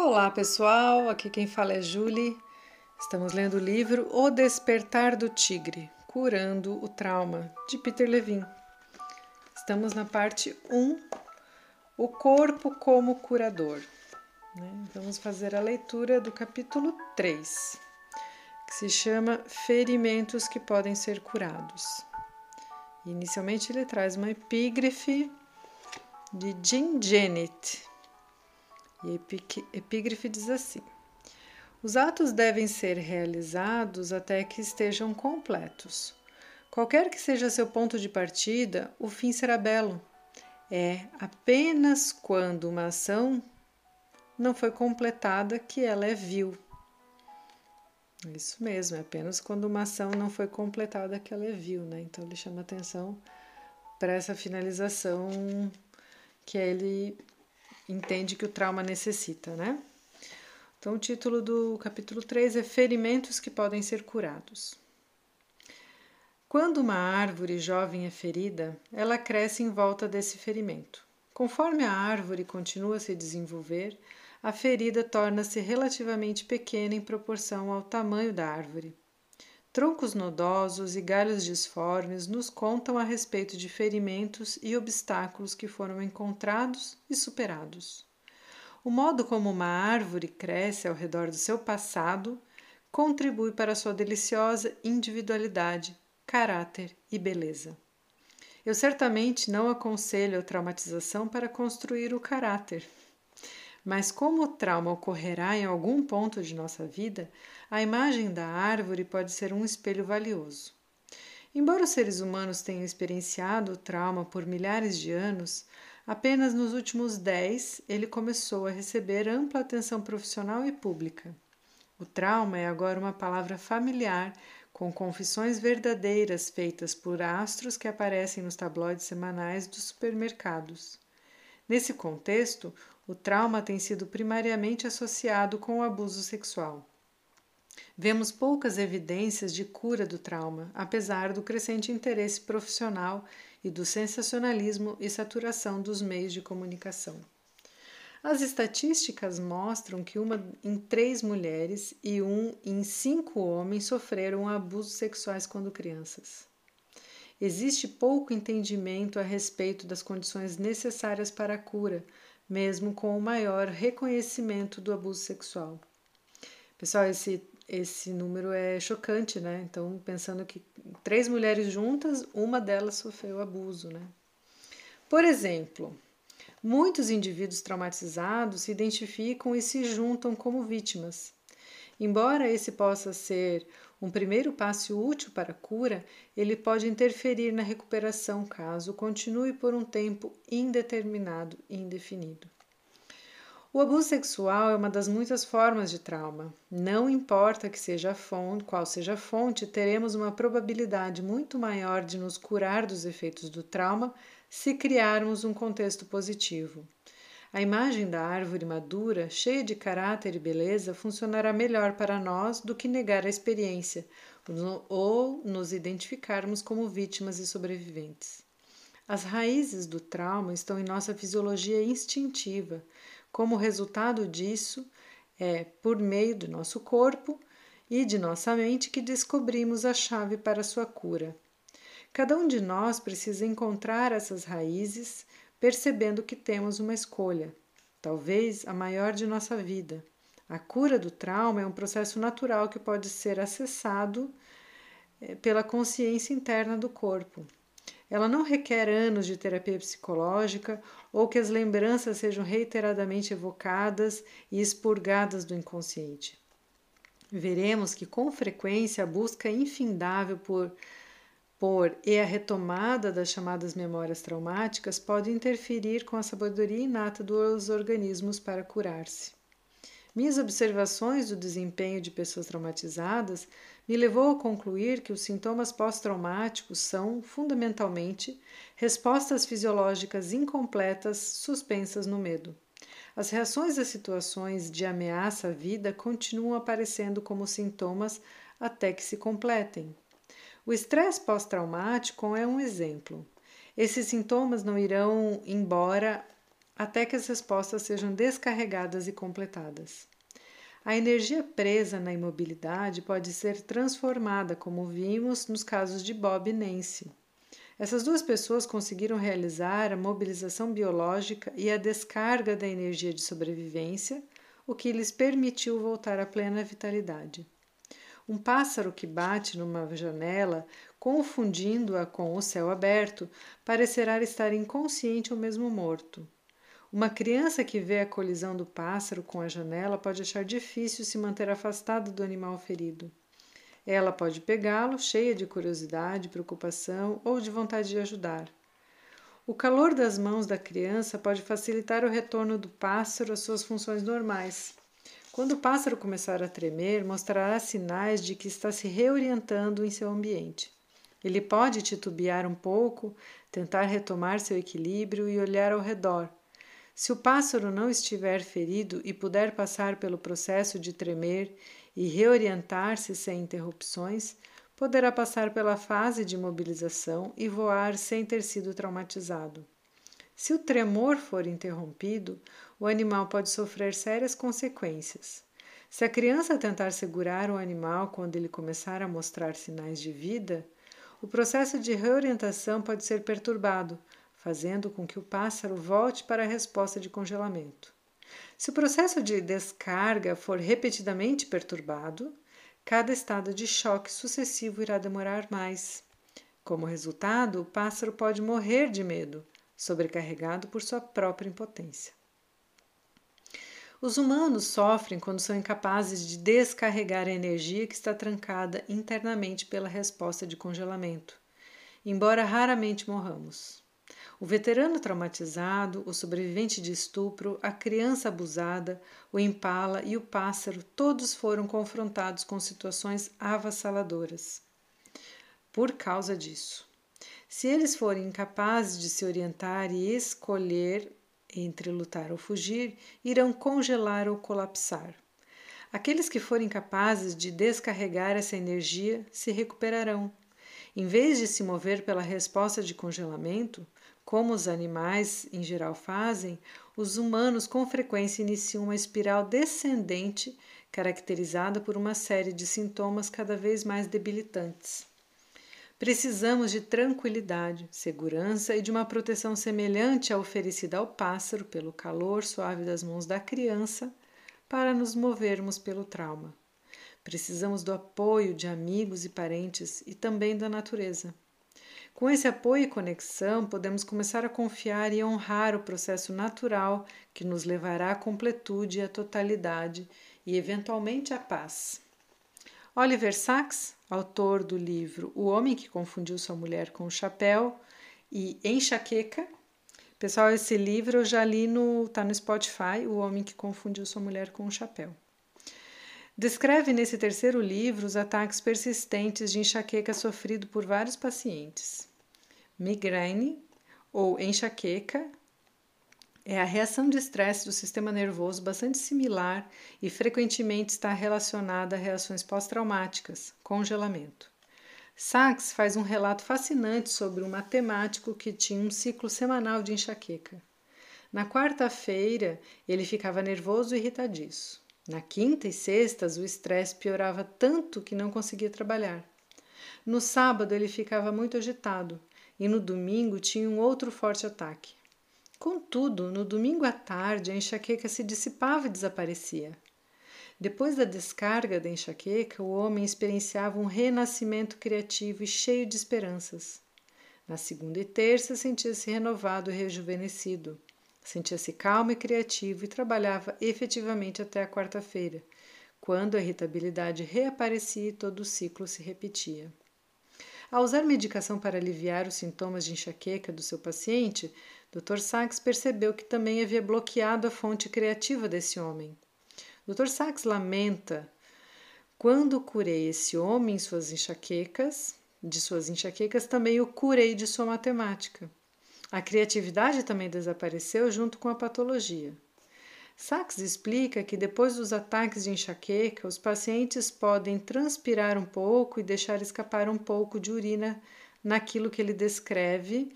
Olá pessoal, aqui quem fala é Julie. Estamos lendo o livro O Despertar do Tigre Curando o Trauma, de Peter Levine. Estamos na parte 1, O Corpo como Curador. Né? Vamos fazer a leitura do capítulo 3, que se chama Ferimentos que Podem Ser Curados. Inicialmente, ele traz uma epígrafe de Jim Janet e a epígrafe diz assim: Os atos devem ser realizados até que estejam completos. Qualquer que seja seu ponto de partida, o fim será belo. É apenas quando uma ação não foi completada que ela é vil. Isso mesmo, é apenas quando uma ação não foi completada que ela é vil, né? Então ele chama atenção para essa finalização que ele entende que o trauma necessita, né? Então, o título do capítulo 3 é Ferimentos que podem ser curados. Quando uma árvore jovem é ferida, ela cresce em volta desse ferimento. Conforme a árvore continua a se desenvolver, a ferida torna-se relativamente pequena em proporção ao tamanho da árvore. Troncos nodosos e galhos disformes nos contam a respeito de ferimentos e obstáculos que foram encontrados e superados. O modo como uma árvore cresce ao redor do seu passado contribui para sua deliciosa individualidade, caráter e beleza. Eu certamente não aconselho a traumatização para construir o caráter. Mas como o trauma ocorrerá em algum ponto de nossa vida, a imagem da árvore pode ser um espelho valioso. Embora os seres humanos tenham experienciado o trauma por milhares de anos, apenas nos últimos dez ele começou a receber ampla atenção profissional e pública. O trauma é agora uma palavra familiar, com confissões verdadeiras feitas por astros que aparecem nos tabloides semanais dos supermercados. Nesse contexto, o trauma tem sido primariamente associado com o abuso sexual. Vemos poucas evidências de cura do trauma, apesar do crescente interesse profissional e do sensacionalismo e saturação dos meios de comunicação. As estatísticas mostram que uma em três mulheres e um em cinco homens sofreram abusos sexuais quando crianças. Existe pouco entendimento a respeito das condições necessárias para a cura, mesmo com o maior reconhecimento do abuso sexual. Pessoal, esse, esse número é chocante, né? Então, pensando que três mulheres juntas, uma delas sofreu abuso, né? Por exemplo, muitos indivíduos traumatizados se identificam e se juntam como vítimas. Embora esse possa ser um primeiro passo útil para a cura, ele pode interferir na recuperação caso continue por um tempo indeterminado e indefinido. O abuso sexual é uma das muitas formas de trauma. Não importa que seja fonte, qual seja a fonte, teremos uma probabilidade muito maior de nos curar dos efeitos do trauma se criarmos um contexto positivo. A imagem da árvore madura, cheia de caráter e beleza, funcionará melhor para nós do que negar a experiência ou nos identificarmos como vítimas e sobreviventes. As raízes do trauma estão em nossa fisiologia instintiva. Como resultado disso, é por meio do nosso corpo e de nossa mente que descobrimos a chave para sua cura. Cada um de nós precisa encontrar essas raízes percebendo que temos uma escolha, talvez a maior de nossa vida. A cura do trauma é um processo natural que pode ser acessado eh, pela consciência interna do corpo. Ela não requer anos de terapia psicológica ou que as lembranças sejam reiteradamente evocadas e expurgadas do inconsciente. Veremos que, com frequência, a busca infindável por por e a retomada das chamadas memórias traumáticas pode interferir com a sabedoria inata dos organismos para curar-se. Minhas observações do desempenho de pessoas traumatizadas me levou a concluir que os sintomas pós-traumáticos são, fundamentalmente, respostas fisiológicas incompletas suspensas no medo. As reações às situações de ameaça à vida continuam aparecendo como sintomas até que se completem. O estresse pós-traumático é um exemplo. Esses sintomas não irão embora até que as respostas sejam descarregadas e completadas. A energia presa na imobilidade pode ser transformada, como vimos nos casos de Bob e Nancy. Essas duas pessoas conseguiram realizar a mobilização biológica e a descarga da energia de sobrevivência, o que lhes permitiu voltar à plena vitalidade. Um pássaro que bate numa janela, confundindo-a com o céu aberto, parecerá estar inconsciente ou mesmo morto. Uma criança que vê a colisão do pássaro com a janela pode achar difícil se manter afastada do animal ferido. Ela pode pegá-lo, cheia de curiosidade, preocupação ou de vontade de ajudar. O calor das mãos da criança pode facilitar o retorno do pássaro às suas funções normais. Quando o pássaro começar a tremer, mostrará sinais de que está se reorientando em seu ambiente. Ele pode titubear um pouco, tentar retomar seu equilíbrio e olhar ao redor. Se o pássaro não estiver ferido e puder passar pelo processo de tremer e reorientar-se sem interrupções, poderá passar pela fase de mobilização e voar sem ter sido traumatizado. Se o tremor for interrompido, o animal pode sofrer sérias consequências. Se a criança tentar segurar o animal quando ele começar a mostrar sinais de vida, o processo de reorientação pode ser perturbado, fazendo com que o pássaro volte para a resposta de congelamento. Se o processo de descarga for repetidamente perturbado, cada estado de choque sucessivo irá demorar mais. Como resultado, o pássaro pode morrer de medo, sobrecarregado por sua própria impotência. Os humanos sofrem quando são incapazes de descarregar a energia que está trancada internamente pela resposta de congelamento, embora raramente morramos. O veterano traumatizado, o sobrevivente de estupro, a criança abusada, o impala e o pássaro todos foram confrontados com situações avassaladoras. Por causa disso, se eles forem incapazes de se orientar e escolher entre lutar ou fugir, irão congelar ou colapsar. Aqueles que forem capazes de descarregar essa energia se recuperarão. Em vez de se mover pela resposta de congelamento, como os animais em geral fazem, os humanos com frequência iniciam uma espiral descendente caracterizada por uma série de sintomas cada vez mais debilitantes. Precisamos de tranquilidade, segurança e de uma proteção semelhante à oferecida ao pássaro pelo calor suave das mãos da criança para nos movermos pelo trauma. Precisamos do apoio de amigos e parentes e também da natureza. Com esse apoio e conexão, podemos começar a confiar e honrar o processo natural que nos levará à completude e à totalidade e, eventualmente, à paz. Oliver Sacks, autor do livro O Homem que Confundiu Sua Mulher com o Chapéu e Enxaqueca. Pessoal, esse livro eu já li no tá no Spotify, O Homem que Confundiu Sua Mulher com o Chapéu. Descreve nesse terceiro livro os ataques persistentes de enxaqueca sofrido por vários pacientes migraine ou enxaqueca é a reação de estresse do sistema nervoso bastante similar e frequentemente está relacionada a reações pós-traumáticas, congelamento. Sachs faz um relato fascinante sobre um matemático que tinha um ciclo semanal de enxaqueca. Na quarta-feira, ele ficava nervoso e irritadiço. Na quinta e sextas, o estresse piorava tanto que não conseguia trabalhar. No sábado, ele ficava muito agitado e no domingo tinha um outro forte ataque. Contudo, no domingo à tarde a enxaqueca se dissipava e desaparecia. Depois da descarga da enxaqueca, o homem experienciava um renascimento criativo e cheio de esperanças. Na segunda e terça, sentia-se renovado e rejuvenescido. Sentia-se calmo e criativo e trabalhava efetivamente até a quarta-feira, quando a irritabilidade reaparecia e todo o ciclo se repetia. Ao usar medicação para aliviar os sintomas de enxaqueca do seu paciente, Dr. Sachs percebeu que também havia bloqueado a fonte criativa desse homem. Dr. Sachs lamenta: quando curei esse homem em suas enxaquecas, de suas enxaquecas, também o curei de sua matemática. A criatividade também desapareceu junto com a patologia. Sachs explica que depois dos ataques de enxaqueca, os pacientes podem transpirar um pouco e deixar escapar um pouco de urina naquilo que ele descreve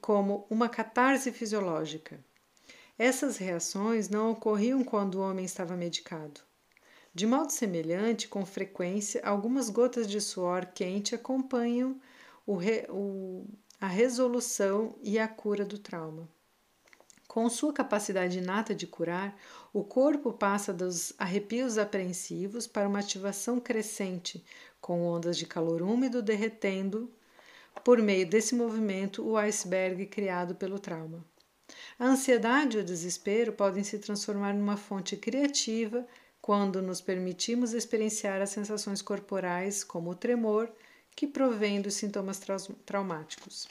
como uma catarse fisiológica. Essas reações não ocorriam quando o homem estava medicado. De modo semelhante, com frequência, algumas gotas de suor quente acompanham o re, o, a resolução e a cura do trauma. Com sua capacidade inata de curar, o corpo passa dos arrepios apreensivos para uma ativação crescente, com ondas de calor úmido derretendo, por meio desse movimento, o iceberg criado pelo trauma. A ansiedade e o desespero podem se transformar numa fonte criativa quando nos permitimos experienciar as sensações corporais, como o tremor, que provém dos sintomas traumáticos.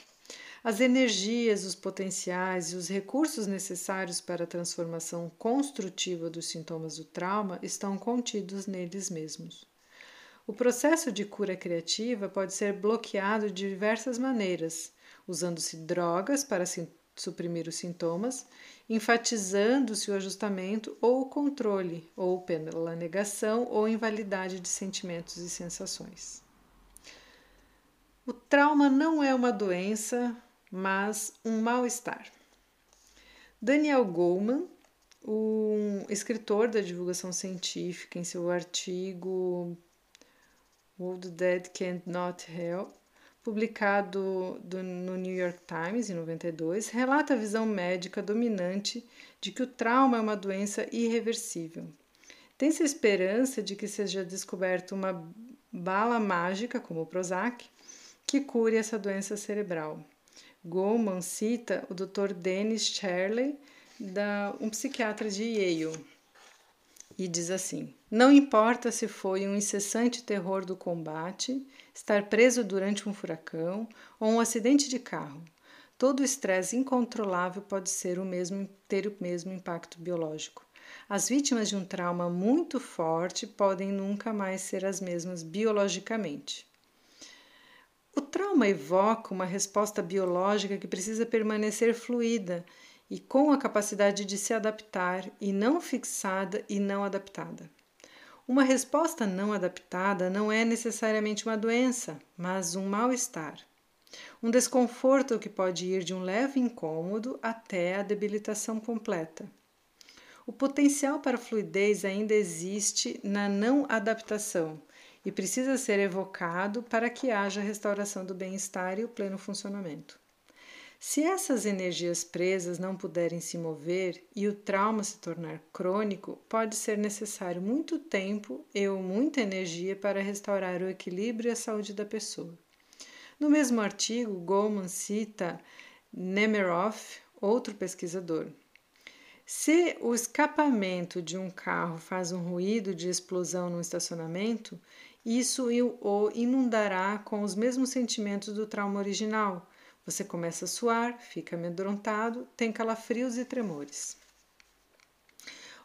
As energias, os potenciais e os recursos necessários para a transformação construtiva dos sintomas do trauma estão contidos neles mesmos. O processo de cura criativa pode ser bloqueado de diversas maneiras, usando-se drogas para suprimir os sintomas, enfatizando-se o ajustamento ou o controle, ou pela negação ou invalidade de sentimentos e sensações. O trauma não é uma doença, mas um mal-estar. Daniel Goleman, um escritor da divulgação científica, em seu artigo Would Dead Can't Not Help, publicado do, no New York Times em 92, relata a visão médica dominante de que o trauma é uma doença irreversível. Tem-se esperança de que seja descoberta uma bala mágica, como o Prozac, que cure essa doença cerebral. Goldman cita o Dr. Dennis Shirley, da, um psiquiatra de Yale, e diz assim: Não importa se foi um incessante terror do combate, estar preso durante um furacão ou um acidente de carro. Todo estresse incontrolável pode ser o mesmo, ter o mesmo impacto biológico. As vítimas de um trauma muito forte podem nunca mais ser as mesmas biologicamente. O trauma evoca uma resposta biológica que precisa permanecer fluida e com a capacidade de se adaptar, e não fixada e não adaptada. Uma resposta não adaptada não é necessariamente uma doença, mas um mal-estar. Um desconforto que pode ir de um leve incômodo até a debilitação completa. O potencial para fluidez ainda existe na não adaptação, e precisa ser evocado para que haja restauração do bem-estar e o pleno funcionamento. Se essas energias presas não puderem se mover e o trauma se tornar crônico, pode ser necessário muito tempo e muita energia para restaurar o equilíbrio e a saúde da pessoa. No mesmo artigo, Goldman cita Nemiroff, outro pesquisador. Se o escapamento de um carro faz um ruído de explosão no estacionamento, isso o inundará com os mesmos sentimentos do trauma original. Você começa a suar, fica amedrontado, tem calafrios e tremores.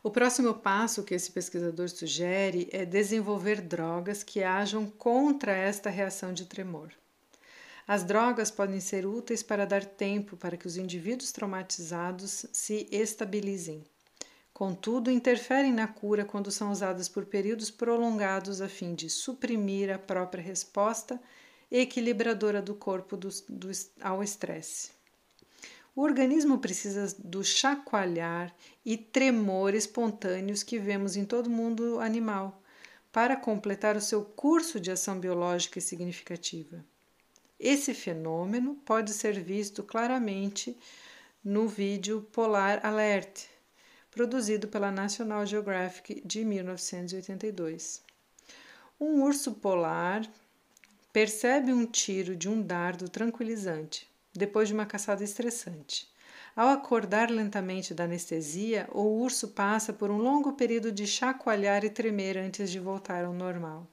O próximo passo que esse pesquisador sugere é desenvolver drogas que ajam contra esta reação de tremor. As drogas podem ser úteis para dar tempo para que os indivíduos traumatizados se estabilizem. Contudo, interferem na cura quando são usadas por períodos prolongados a fim de suprimir a própria resposta equilibradora do corpo do, do, ao estresse. O organismo precisa do chacoalhar e tremor espontâneos que vemos em todo mundo animal para completar o seu curso de ação biológica significativa. Esse fenômeno pode ser visto claramente no vídeo Polar Alert, produzido pela National Geographic de 1982. Um urso polar percebe um tiro de um dardo tranquilizante depois de uma caçada estressante. Ao acordar lentamente da anestesia, o urso passa por um longo período de chacoalhar e tremer antes de voltar ao normal.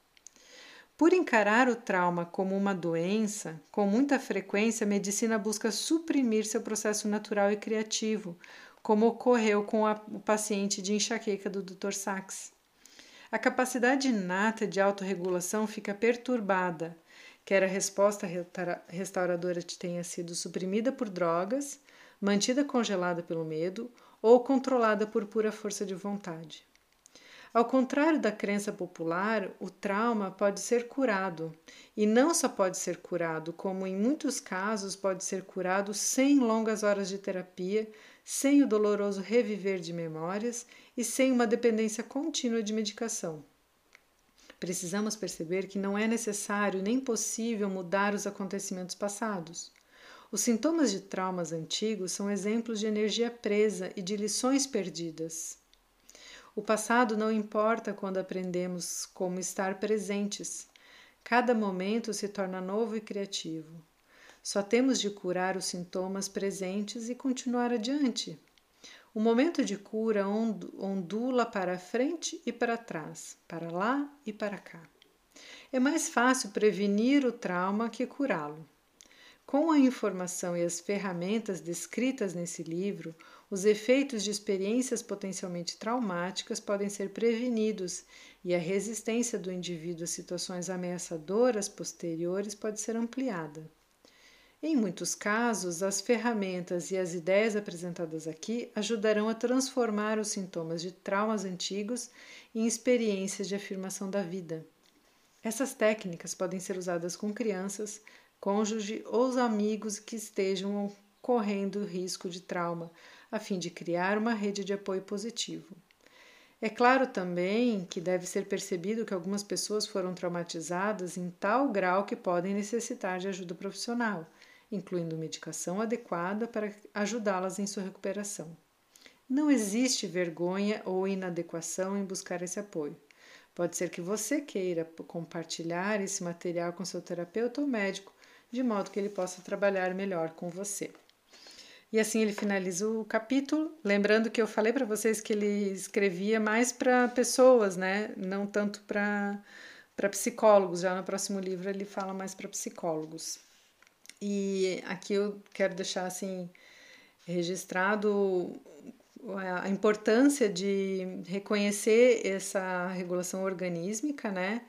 Por encarar o trauma como uma doença, com muita frequência a medicina busca suprimir seu processo natural e criativo, como ocorreu com a, o paciente de enxaqueca do Dr. Sachs. A capacidade inata de autorregulação fica perturbada, quer a resposta restauradora tenha sido suprimida por drogas, mantida congelada pelo medo ou controlada por pura força de vontade. Ao contrário da crença popular, o trauma pode ser curado, e não só pode ser curado, como em muitos casos pode ser curado sem longas horas de terapia, sem o doloroso reviver de memórias e sem uma dependência contínua de medicação. Precisamos perceber que não é necessário nem possível mudar os acontecimentos passados. Os sintomas de traumas antigos são exemplos de energia presa e de lições perdidas. O passado não importa quando aprendemos como estar presentes. Cada momento se torna novo e criativo. Só temos de curar os sintomas presentes e continuar adiante. O momento de cura ondula para frente e para trás, para lá e para cá. É mais fácil prevenir o trauma que curá-lo. Com a informação e as ferramentas descritas nesse livro, os efeitos de experiências potencialmente traumáticas podem ser prevenidos e a resistência do indivíduo a situações ameaçadoras posteriores pode ser ampliada. Em muitos casos, as ferramentas e as ideias apresentadas aqui ajudarão a transformar os sintomas de traumas antigos em experiências de afirmação da vida. Essas técnicas podem ser usadas com crianças, cônjuge ou os amigos que estejam correndo risco de trauma, a fim de criar uma rede de apoio positivo. É claro também que deve ser percebido que algumas pessoas foram traumatizadas em tal grau que podem necessitar de ajuda profissional incluindo medicação adequada para ajudá-las em sua recuperação. Não existe vergonha ou inadequação em buscar esse apoio. Pode ser que você queira compartilhar esse material com seu terapeuta ou médico, de modo que ele possa trabalhar melhor com você. E assim ele finaliza o capítulo, lembrando que eu falei para vocês que ele escrevia mais para pessoas, né? Não tanto para para psicólogos. Já no próximo livro ele fala mais para psicólogos. E aqui eu quero deixar assim registrado a importância de reconhecer essa regulação organísmica, né?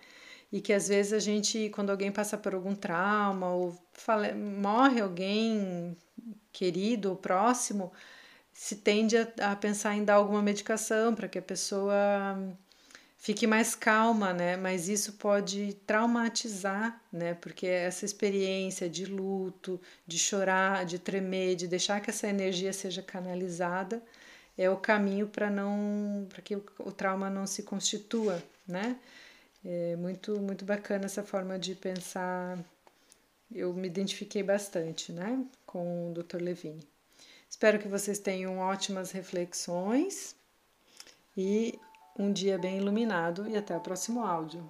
E que às vezes a gente, quando alguém passa por algum trauma ou fala, morre alguém querido ou próximo, se tende a, a pensar em dar alguma medicação para que a pessoa fique mais calma, né? Mas isso pode traumatizar, né? Porque essa experiência de luto, de chorar, de tremer, de deixar que essa energia seja canalizada, é o caminho para não, para que o, trauma não se constitua, né? É muito muito bacana essa forma de pensar. Eu me identifiquei bastante, né, com o Dr. Levine. Espero que vocês tenham ótimas reflexões e um dia bem iluminado e até o próximo áudio.